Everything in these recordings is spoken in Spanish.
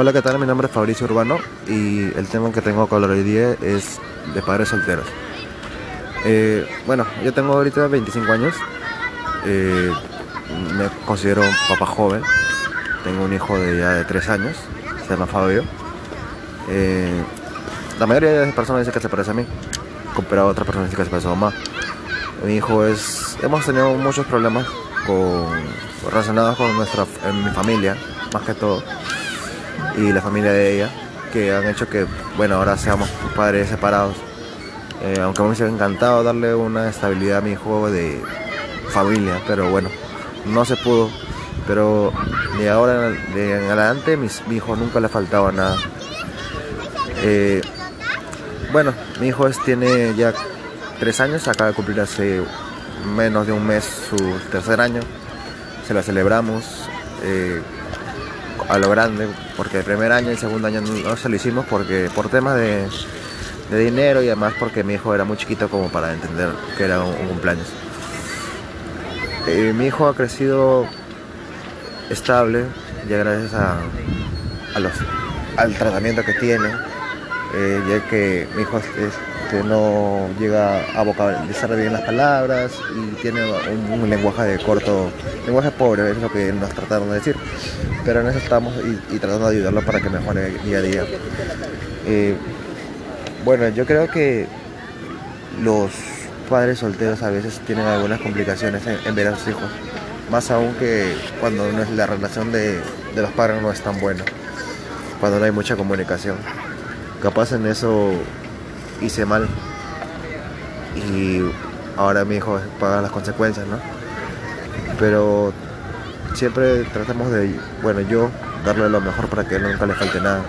Hola, ¿qué tal? Mi nombre es Fabricio Urbano y el tema que tengo que hoy día es de padres solteros. Eh, bueno, yo tengo ahorita 25 años, eh, me considero un papá joven, tengo un hijo de ya de 3 años, se llama Fabio. Eh, la mayoría de las personas dice que se parece a mí, pero otras personas dicen que se parece a. Mi hijo es, hemos tenido muchos problemas con, relacionados con nuestra, en mi familia, más que todo y la familia de ella, que han hecho que, bueno, ahora seamos padres separados. Eh, aunque me hubiese encantado darle una estabilidad a mi hijo de familia, pero bueno, no se pudo. Pero de ahora en adelante mis, mi hijo nunca le faltaba nada. Eh, bueno, mi hijo es, tiene ya tres años, acaba de cumplir hace menos de un mes su tercer año. Se lo celebramos. Eh, a lo grande, porque el primer año y el segundo año no se lo hicimos porque por temas de, dinero y además porque mi hijo era muy chiquito como para entender que era un, cumpleaños. mi hijo ha crecido estable ya gracias a, los, al tratamiento que tiene, eh, ya que mi hijo no llega a vocalizar bien las palabras y tiene un, lenguaje de corto, lenguaje pobre, es lo que nos trataron de decir pero en estamos y, tratando de ayudarlo para que mejore día a día. Eh, bueno, yo creo que los padres solteros a veces tienen algunas complicaciones en, ver a sus hijos, más aún que cuando no es la relación de, los padres no es tan buena, cuando no hay mucha comunicación. Capaz en eso hice mal y ahora mi hijo paga las consecuencias, ¿no? Pero siempre tratamos de, bueno, yo darle lo mejor para que él nunca le falte nada.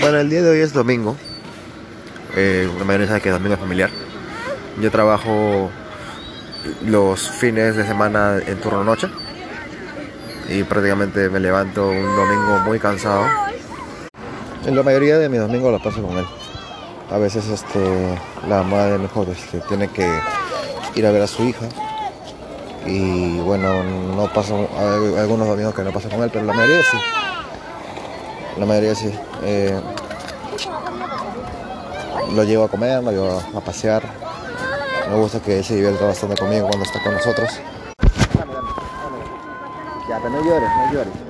Bueno, el día de hoy es domingo. Eh, la mayoría sabe que es domingo familiar. Yo trabajo los fines de semana en turno noche. Y prácticamente me levanto un domingo muy cansado. En la mayoría de mis domingos los paso con él a veces este, la madre mejor este, tiene que ir a ver a su hija y bueno, no hay algunos domingos que no pasa con él, pero la mayoría sí. La mayoría sí. Eh, lo llevo a comer, lo llevo a, pasear. Me gusta que se divierta bastante conmigo cuando está con nosotros. Ya, pero no llores, no llores.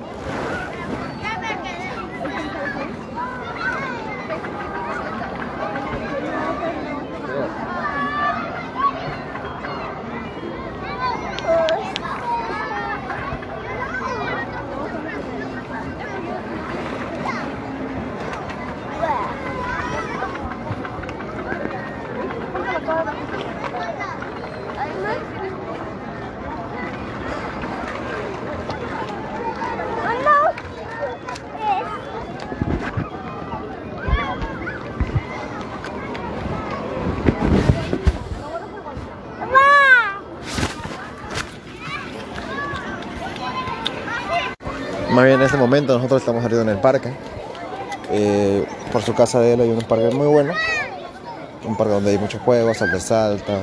Más bien en este momento nosotros estamos saliendo en el parque. Eh, por su casa de él hay un parque muy bueno. Un parque donde hay muchos juegos, salta salta,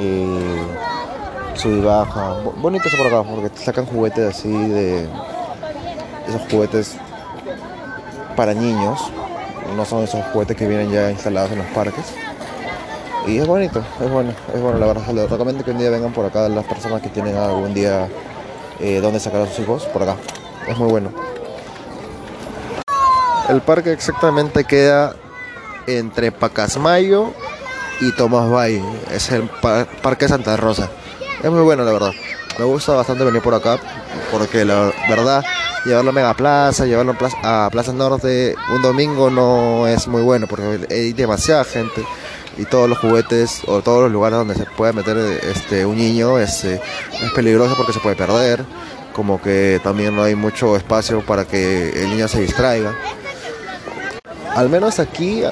eh, sub y baja. Bonito eso por acá porque te sacan juguetes así de esos juguetes para niños. No son esos juguetes que vienen ya instalados en los parques. Y es bonito, es bueno, es bueno la verdad. Les que un día vengan por acá las personas que tienen algún día eh, donde sacar a sus hijos, por acá es muy bueno. El parque exactamente queda entre Pacasmayo y Tomás Bay. Es el Parque Santa Rosa. Es muy bueno, la verdad. Me gusta bastante venir por acá porque la verdad llevarlo a Mega Plaza, llevarlo a Plaza, Norte un domingo no es muy bueno porque hay demasiada gente y todos los juguetes o todos los lugares donde se puede meter este un niño es, eh, es peligroso porque se puede perder como que también no hay mucho espacio para que el niño se distraiga. Al menos aquí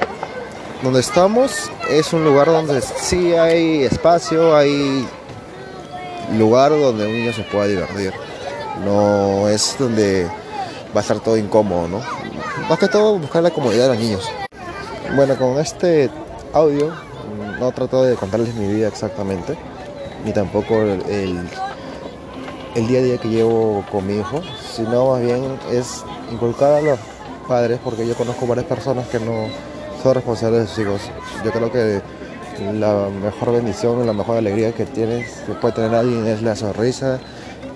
donde estamos es un lugar donde sí hay espacio, hay lugar donde un niño se pueda divertir. No es donde va a estar todo incómodo, ¿no? Más que todo buscar la comodidad de los niños. Bueno, con este audio no trato de contarles mi vida exactamente, ni tampoco el el día a día que llevo con mi hijo, sino más bien es inculcar a los padres, porque yo conozco varias personas que no son responsables de sus hijos. Yo creo que la mejor bendición, la mejor alegría que tienes, que puede tener alguien es la sonrisa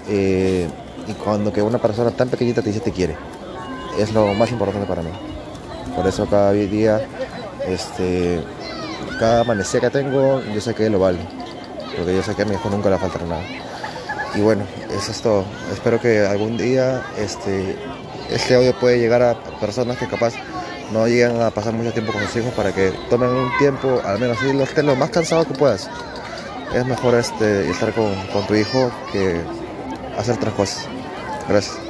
eh, y cuando que una persona tan pequeñita te dice te quiere. Es lo más importante para mí. Por eso cada día, este, cada amanecer que tengo, yo sé que lo vale. Porque yo sé que a mi hijo nunca le faltará nada. Y bueno, eso es todo. Espero que algún día este, este audio pueda llegar a personas que capaz no llegan a pasar mucho tiempo con sus hijos para que tomen un tiempo, al menos así, estén lo más cansado que puedas. Es mejor este, estar con, con tu hijo que hacer otras cosas. Gracias.